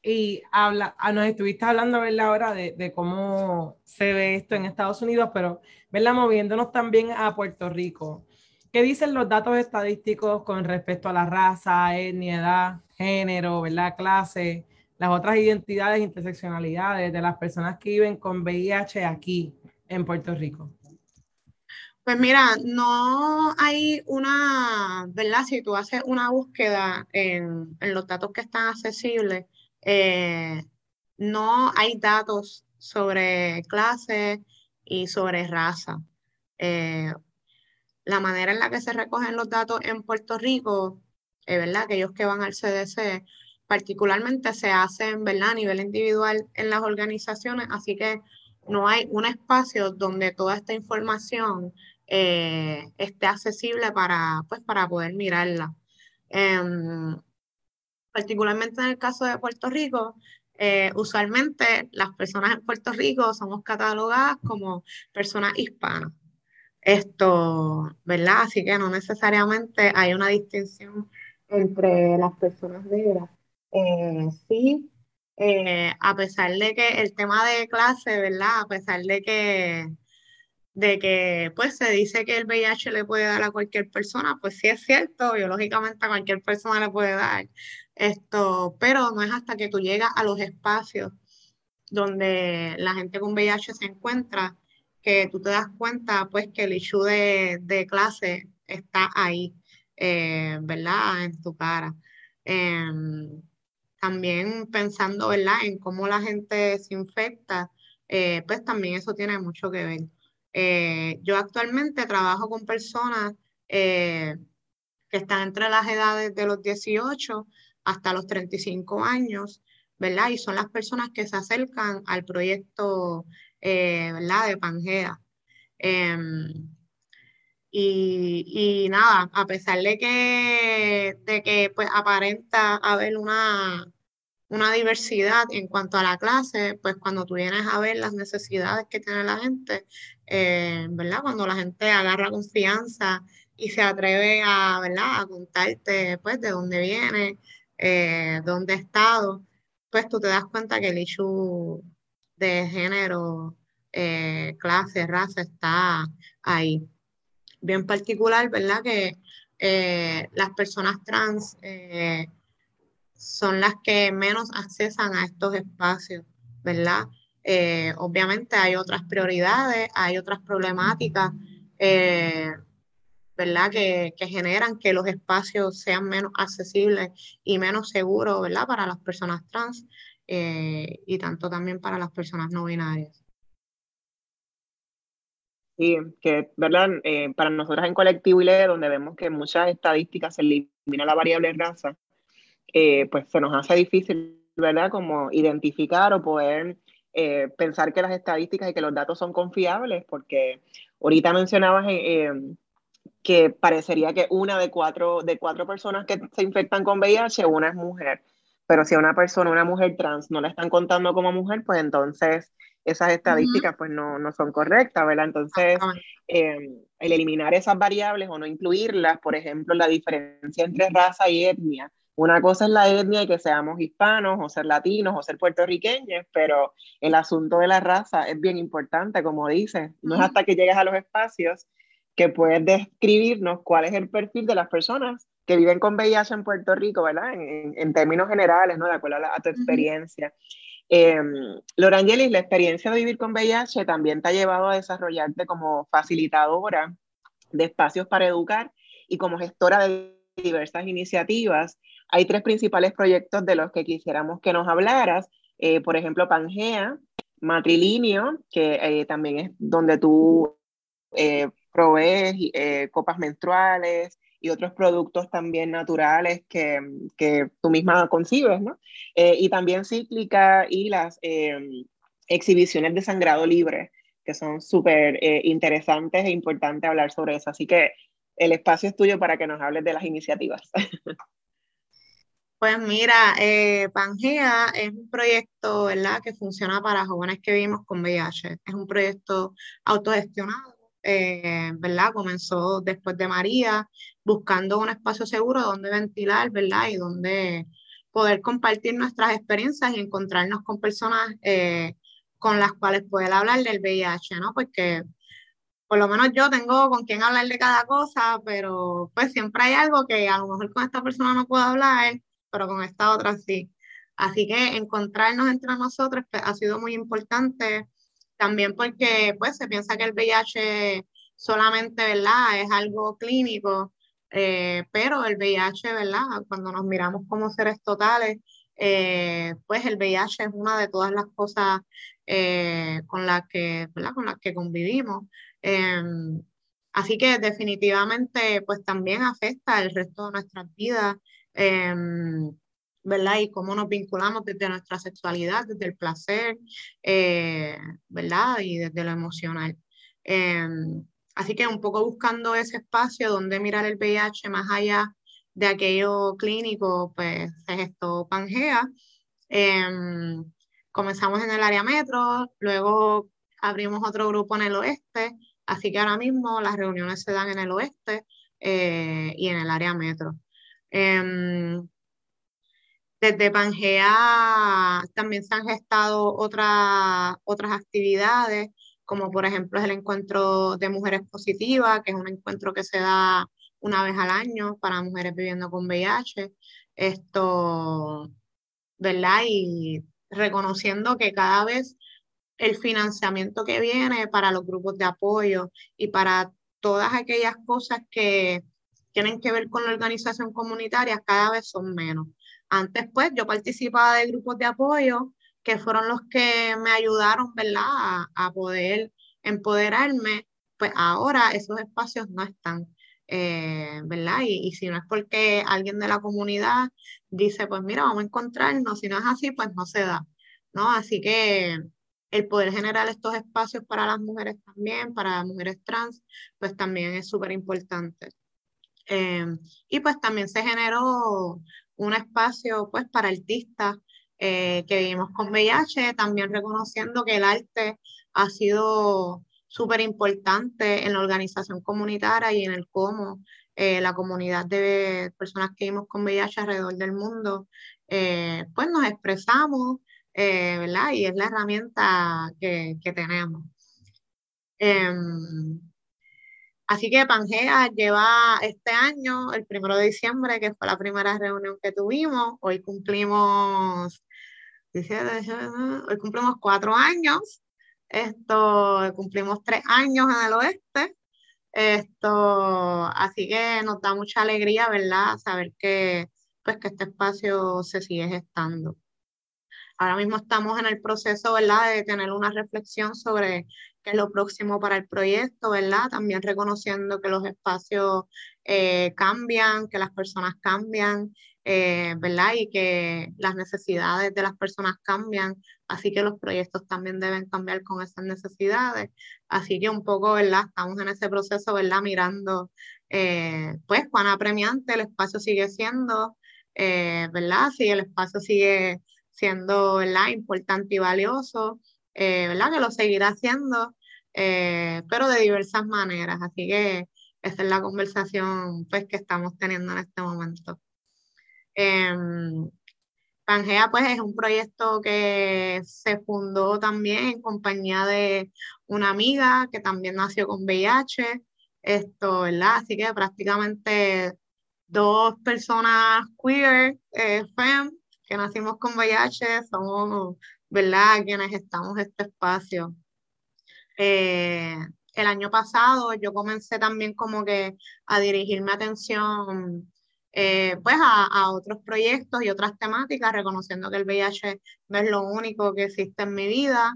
y habla, ah, nos estuviste hablando, ¿verdad? Ahora de, de, cómo se ve esto en Estados Unidos, pero, ¿verdad? Moviéndonos también a Puerto Rico. ¿Qué dicen los datos estadísticos con respecto a la raza, etnia, edad, género, ¿verdad? Clase, las otras identidades, interseccionalidades de las personas que viven con VIH aquí en Puerto Rico? Pues mira, no hay una, ¿verdad? Si tú haces una búsqueda en, los datos que están accesibles, eh, no hay datos sobre clase y sobre raza. Eh, la manera en la que se recogen los datos en Puerto Rico, es ¿verdad? Aquellos que van al CDC, particularmente se hacen, ¿verdad? A nivel individual en las organizaciones, así que no hay un espacio donde toda esta información eh, esté accesible para, pues, para poder mirarla. Em, particularmente en el caso de Puerto Rico, eh, usualmente las personas en Puerto Rico somos catalogadas como personas hispanas. Esto, ¿verdad? Así que no necesariamente hay una distinción entre las personas negras. Eh, sí, eh, a pesar de que el tema de clase, ¿verdad? A pesar de que de que pues se dice que el VIH le puede dar a cualquier persona, pues sí es cierto, biológicamente a cualquier persona le puede dar. Esto, pero no es hasta que tú llegas a los espacios donde la gente con VIH se encuentra que tú te das cuenta pues que el issue de, clase está ahí, eh, ¿verdad? En tu cara. Em, también pensando, ¿verdad? En cómo la gente se infecta, eh, pues también eso tiene mucho que ver. Eh, yo actualmente trabajo con personas que están entre las edades de los 18 hasta los 35 años, ¿verdad? Y son las personas que se acercan al proyecto, eh, ¿verdad? De Pangea. Em, y, nada, a pesar de que, de que pues, aparenta haber una, una diversidad en cuanto a la clase, pues cuando tú vienes a ver las necesidades que tiene la gente, eh, ¿verdad? Cuando la gente agarra confianza y se atreve a, ¿verdad? A contarte, pues, de dónde viene, eh, dónde ha estado, pues tú te das cuenta que el issue de género, eh, clase, raza está ahí. Bien particular, ¿verdad? Que eh, las personas trans eh, son las que menos accesan a estos espacios, ¿verdad? obviamente hay otras prioridades, hay otras problemáticas. ¿verdad? Que, generan que los espacios sean menos accesibles y menos seguros, ¿verdad? Para las personas trans eh, y tanto también para las personas no binarias. Sí, que, ¿verdad? Eh, para nosotros en Colectivo ILE, donde vemos que muchas estadísticas se elimina la variable raza, eh, pues se nos hace difícil, ¿verdad? Como identificar o poder eh, pensar que las estadísticas y que los datos son confiables, porque ahorita mencionabas que parecería que una de cuatro, de cuatro personas que se infectan con VIH, una es mujer. Pero si a una persona, una mujer trans, no la están contando como mujer, pues entonces esas estadísticas pues no, no, son correctas, ¿verdad? Entonces, em, el eliminar esas variables o no incluirlas, por ejemplo, la diferencia entre raza y etnia. Una cosa es la etnia y que seamos hispanos o ser latinos o ser puertorriqueños, pero el asunto de la raza es bien importante, como dices. No es hasta que llegas a los espacios que puedes describirnos cuál es el perfil de las personas que viven con VIH en Puerto Rico, ¿verdad? En, en, términos generales, ¿no? De acuerdo a, tu experiencia. Eh, Lorangelis, la experiencia de vivir con VIH también te ha llevado a desarrollarte como facilitadora de espacios para educar y como gestora de diversas iniciativas. Hay tres principales proyectos de los que quisiéramos que nos hablaras. Eh, por ejemplo, Pangea, Matrilinio, que eh, también es donde tú eh, provees copas menstruales, y otros productos también naturales que, que tú misma concibes, ¿no? Eh, y también cíclica y las em, exhibiciones de sangrado libre, que son súper eh, interesantes e importantes hablar sobre eso. Así que el espacio es tuyo para que nos hables de las iniciativas. Pues mira, eh, Pangea es un proyecto, ¿verdad?, que funciona para jóvenes que vivimos con VIH. Es un proyecto autogestionado eh, ¿verdad? Comenzó después de María, buscando un espacio seguro donde ventilar, ¿verdad? Y donde poder compartir nuestras experiencias y encontrarnos con personas eh, con las cuales poder hablar del VIH, ¿no? Porque por lo menos yo tengo con quien hablar de cada cosa, pero pues siempre hay algo que a lo mejor con esta persona no puedo hablar, pero con esta otra sí. Así que encontrarnos entre nosotros pues, ha sido muy importante también porque pues se piensa que el VIH solamente, ¿verdad? Es algo clínico, eh, pero el VIH, ¿verdad? Cuando nos miramos como seres totales, eh, pues el VIH es una de todas las cosas eh, con, las que, ¿verdad? con las que convivimos. Em, así que definitivamente pues también afecta el resto de nuestras vidas. Em, ¿verdad? Y cómo nos vinculamos desde nuestra sexualidad, desde el placer, eh, ¿verdad? Y desde lo emocional. Em, así que un poco buscando ese espacio donde mirar el VIH más allá de aquello clínico, pues se gestó Pangea. Em, comenzamos en el área metro, luego abrimos otro grupo en el oeste, así que ahora mismo las reuniones se dan en el oeste eh, y en el área metro. Em, desde Pangea también se han gestado otras otras actividades, como por ejemplo es el encuentro de mujeres positivas, que es un encuentro que se da una vez al año para mujeres viviendo con VIH. Esto, ¿verdad? Y reconociendo que cada vez el financiamiento que viene para los grupos de apoyo y para todas aquellas cosas que tienen que ver con la organización comunitaria cada vez son menos. Antes, pues, yo participaba de grupos de apoyo que fueron los que me ayudaron, ¿verdad?, a, poder empoderarme. Pues ahora esos espacios no están, eh, ¿verdad? Y, si no es porque alguien de la comunidad dice, pues mira, vamos a encontrarnos, si no es así, pues no se da, ¿no? Así que el poder generar estos espacios para las mujeres también, para las mujeres trans, pues también es súper importante. Eh, y pues también se generó un espacio pues para artistas eh, que vivimos con VIH, también reconociendo que el arte ha sido súper importante en la organización comunitaria y en el cómo eh, la comunidad de personas que vivimos con VIH alrededor del mundo, eh, pues nos expresamos, ¿verdad? Y es la herramienta que, que tenemos. Así que Pangea lleva este año, el primero de diciembre, que fue la primera reunión que tuvimos. Hoy cumplimos, hoy cumplimos cuatro años. Esto, cumplimos tres años en el oeste. Esto, así que nos da mucha alegría, ¿verdad? Saber que, pues, que este espacio se sigue gestando. Ahora mismo estamos en el proceso, ¿verdad?, de tener una reflexión sobre qué es lo próximo para el proyecto, ¿verdad? También reconociendo que los espacios eh, cambian, que las personas cambian, eh, ¿verdad? Y que las necesidades de las personas cambian, así que los proyectos también deben cambiar con esas necesidades. Así que un poco, ¿verdad? Estamos en ese proceso, ¿verdad? Mirando, eh, pues, cuán apremiante el espacio sigue siendo, ¿verdad? Si el espacio sigue siendo, ¿verdad? Importante y valioso. Eh, ¿verdad? Que lo seguirá haciendo, eh, pero de diversas maneras. Así que esa es la conversación pues, que estamos teniendo en este momento. Em, Pangea pues es un proyecto que se fundó también en compañía de una amiga que también nació con VIH, esto, ¿verdad? Así que prácticamente dos personas queer, eh, fem, que nacimos con VIH, somos ¿verdad? Quienes estamos este espacio. Eh, el año pasado yo comencé también como que a dirigir mi atención eh, pues a, otros proyectos y otras temáticas, reconociendo que el VIH no es lo único que existe en mi vida,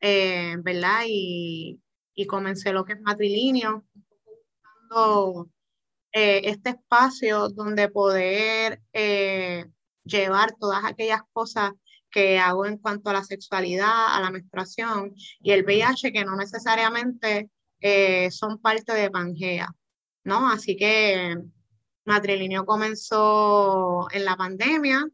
eh, ¿verdad? Y, y, comencé lo que es matrilineo, buscando este espacio donde poder llevar todas aquellas cosas que hago en cuanto a la sexualidad, a la menstruación y el VIH que no necesariamente eh, son parte de Pangea, ¿no? Así que Matrilinio comenzó en la pandemia,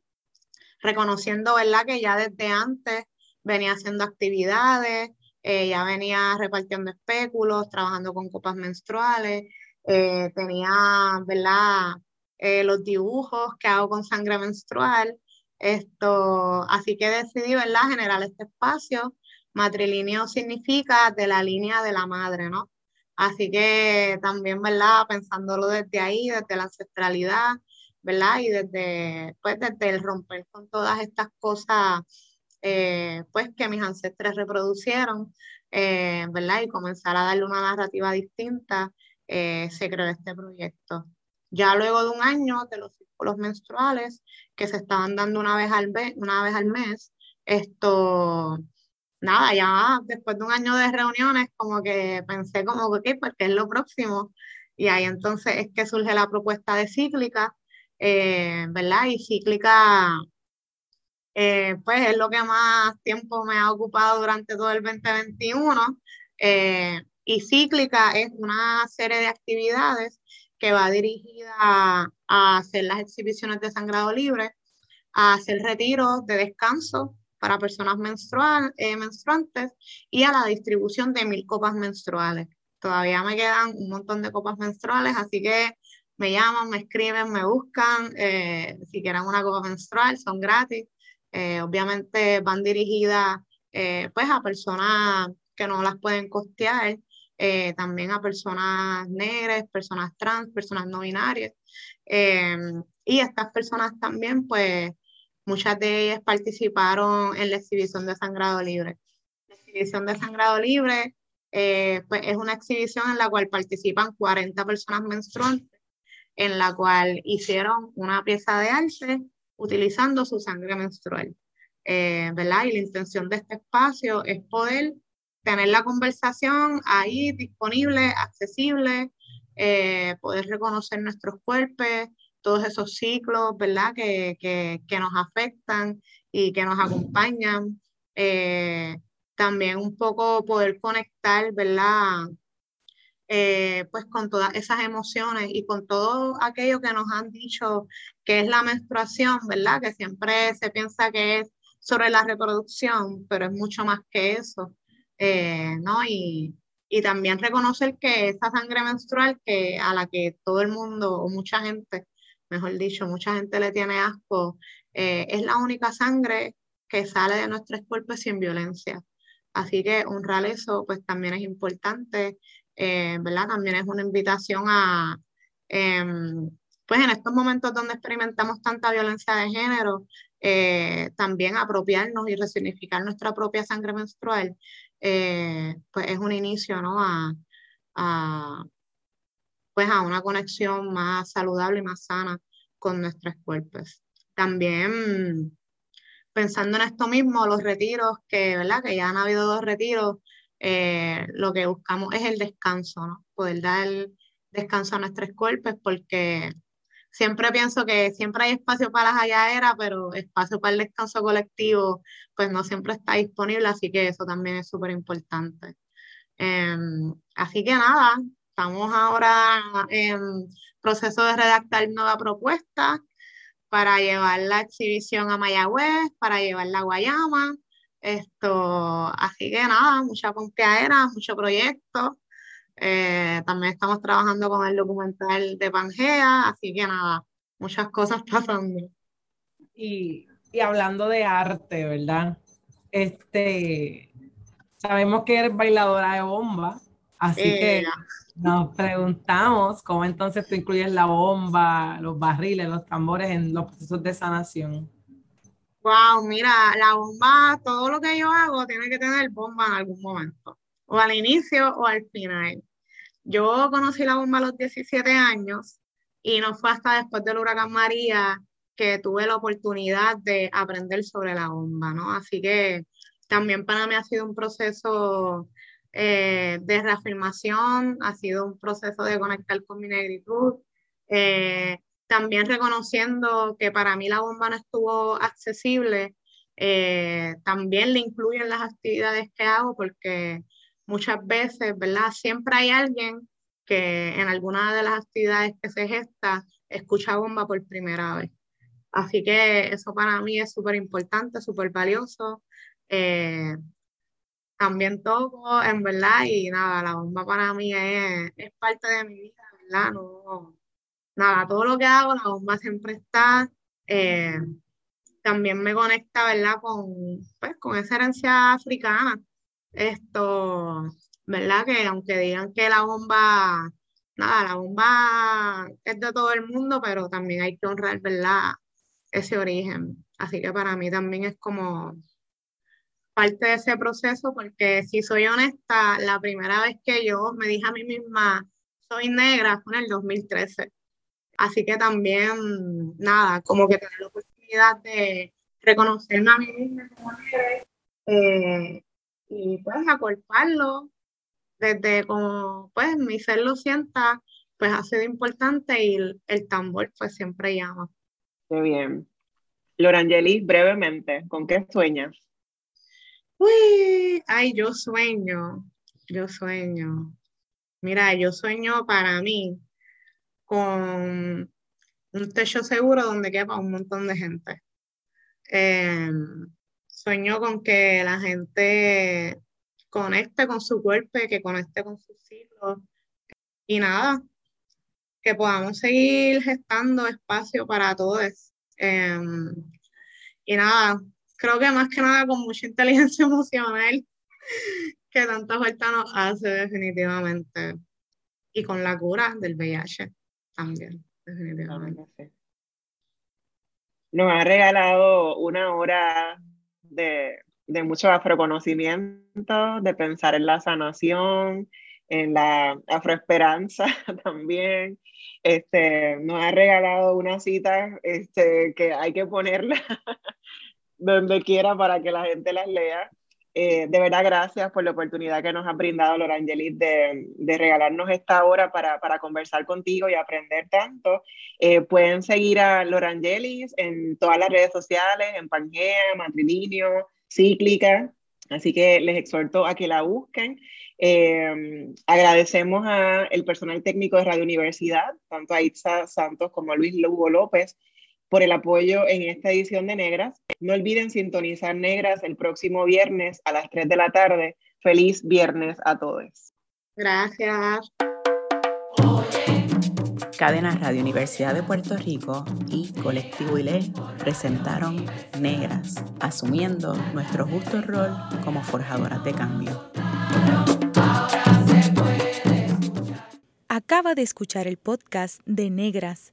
reconociendo, ¿verdad? Que ya desde antes venía haciendo actividades, eh, ya venía repartiendo espéculos, trabajando con copas menstruales, eh, tenía, ¿verdad? los dibujos que hago con sangre menstrual, esto, así que decidí, ¿verdad?, generar este espacio. Matrilineo significa de la línea de la madre, ¿no? Así que también, ¿verdad?, pensándolo desde ahí, desde la ancestralidad, ¿verdad? Y desde, pues, desde el romper con todas estas cosas, eh, pues, que mis ancestres reproducieron, eh, ¿verdad? Y comenzar a darle una narrativa distinta, eh, se creó este proyecto. Ya luego de un año de los círculos menstruales que se estaban dando una vez al, una vez al mes, esto, nada, ya después de un año de reuniones, como que pensé como, ok, pues ¿qué es lo próximo? Y ahí entonces es que surge la propuesta de cíclica, eh, ¿verdad? Y cíclica, eh, pues es lo que más tiempo me ha ocupado durante todo el 2021. Eh, y cíclica es una serie de actividades que va dirigida a, hacer las exhibiciones de sangrado libre, a hacer retiros de descanso para personas menstrual, eh, menstruantes y a la distribución de mil copas menstruales. Todavía me quedan un montón de copas menstruales, así que me llaman, me escriben, me buscan, eh, si quieren una copa menstrual, son gratis. Eh, obviamente van dirigidas pues a personas que no las pueden costear eh, también a personas negras, personas trans, personas no binarias. Em, y estas personas también, pues, muchas de ellas participaron en la exhibición de Sangrado Libre. La exhibición de Sangrado Libre, eh, pues, es una exhibición en la cual participan 40 personas menstruantes, en la cual hicieron una pieza de arte utilizando su sangre menstrual. Eh, ¿verdad? Y la intención de este espacio es poder tener la conversación ahí disponible, accesible, eh, poder reconocer nuestros cuerpos, todos esos ciclos, ¿verdad? Que, que, nos afectan y que nos acompañan. Eh, también un poco poder conectar, ¿verdad? Eh, pues con todas esas emociones y con todo aquello que nos han dicho que es la menstruación, ¿verdad? Que siempre se piensa que es sobre la reproducción, pero es mucho más que eso. Eh, ¿no? Y, y, también reconocer que esa sangre menstrual que a la que todo el mundo, o mucha gente, mejor dicho, mucha gente le tiene asco, eh, es la única sangre que sale de nuestros cuerpos sin violencia. Así que honrar eso, pues también es importante, eh, ¿verdad? También es una invitación a, em, pues en estos momentos donde experimentamos tanta violencia de género, también apropiarnos y resignificar nuestra propia sangre menstrual eh, pues es un inicio, ¿no? A, pues a una conexión más saludable y más sana con nuestros cuerpos. También pensando en esto mismo, los retiros, que, ¿verdad? que ya han habido dos retiros, eh, lo que buscamos es el descanso, ¿no? Poder dar descanso a nuestros cuerpos porque siempre pienso que siempre hay espacio para las halladeras, pero espacio para el descanso colectivo, pues no siempre está disponible, así que eso también es súper importante. Em, así que nada, estamos ahora en proceso de redactar nueva propuesta para llevar la exhibición a Mayagüez, para llevarla a Guayama. Esto, así que nada, mucha pompeadera, mucho proyecto. Eh, también estamos trabajando con el documental de Pangea, así que nada, muchas cosas pasando. Y, y hablando de arte, ¿verdad? Este, sabemos que eres bailadora de bomba, así que nos preguntamos cómo entonces tú incluyes la bomba, los barriles, los tambores en los procesos de sanación. Wow, mira, la bomba, todo lo que yo hago tiene que tener bomba en algún momento, o al inicio o al final. Yo conocí la bomba a los 17 años y no fue hasta después del huracán María que tuve la oportunidad de aprender sobre la bomba, ¿no? Así que también para mí ha sido un proceso eh, de reafirmación, ha sido un proceso de conectar con mi negritud, eh, también reconociendo que para mí la bomba no estuvo accesible, eh, también le incluyo en las actividades que hago porque muchas veces, ¿verdad? Siempre hay alguien que en alguna de las actividades que se gesta escucha bomba por primera vez. Así que eso para mí es súper importante, súper valioso también todo, en verdad, y nada, la bomba para mí es, parte de mi vida, ¿verdad? No, nada, todo lo que hago, la bomba siempre está. Eh, también me conecta, ¿verdad? Con, pues, con esa herencia africana. Esto, ¿verdad? Que aunque digan que la bomba, nada, la bomba es de todo el mundo, pero también hay que honrar, ¿verdad? Ese origen. Así que para mí también es como parte de ese proceso porque si soy honesta, la primera vez que yo me dije a mí misma, soy negra, fue en el 2013. Así que también, nada, como que tener la oportunidad de reconocerme a mí misma como negra eh, y pues acorparlo desde como, pues mi ser lo sienta, pues ha sido importante y el, el tambor pues siempre llama. Qué bien. Lorangeli, brevemente, ¿con qué sueñas? Uy, ay, yo sueño, yo sueño. Mira, yo sueño para mí con un techo seguro donde quepa un montón de gente. Em, sueño con que la gente conecte con su cuerpo, que conecte con sus hijos. Y nada, que podamos seguir gestando espacio para todos. Em, y nada, creo que más que nada con mucha inteligencia emocional, que tanta falta nos hace definitivamente. Y con la cura del VIH también, definitivamente. Nos ha regalado una hora de, de mucho afroconocimiento, de pensar en la sanación, en la afroesperanza también. Este, nos ha regalado una cita este, que hay que ponerla donde quiera para que la gente las lea. Eh, de verdad, gracias por la oportunidad que nos ha brindado Lorangelis de, de regalarnos esta hora para, para, conversar contigo y aprender tanto. Eh, pueden seguir a Lorangelis en todas las redes sociales, en Pangea, Matrilinio, Cíclica, así que les exhorto a que la busquen. Eh, agradecemos al personal técnico de Radio Universidad, tanto a Itza Santos como a Luis Lugo López, por el apoyo en esta edición de Negras. No olviden sintonizar Negras el próximo viernes a las 3 de la tarde. Feliz viernes a todos. Gracias. Cadena Radio Universidad de Puerto Rico y Colectivo ILE presentaron Negras, asumiendo nuestro justo rol como forjadoras de cambio. Acaba de escuchar el podcast de Negras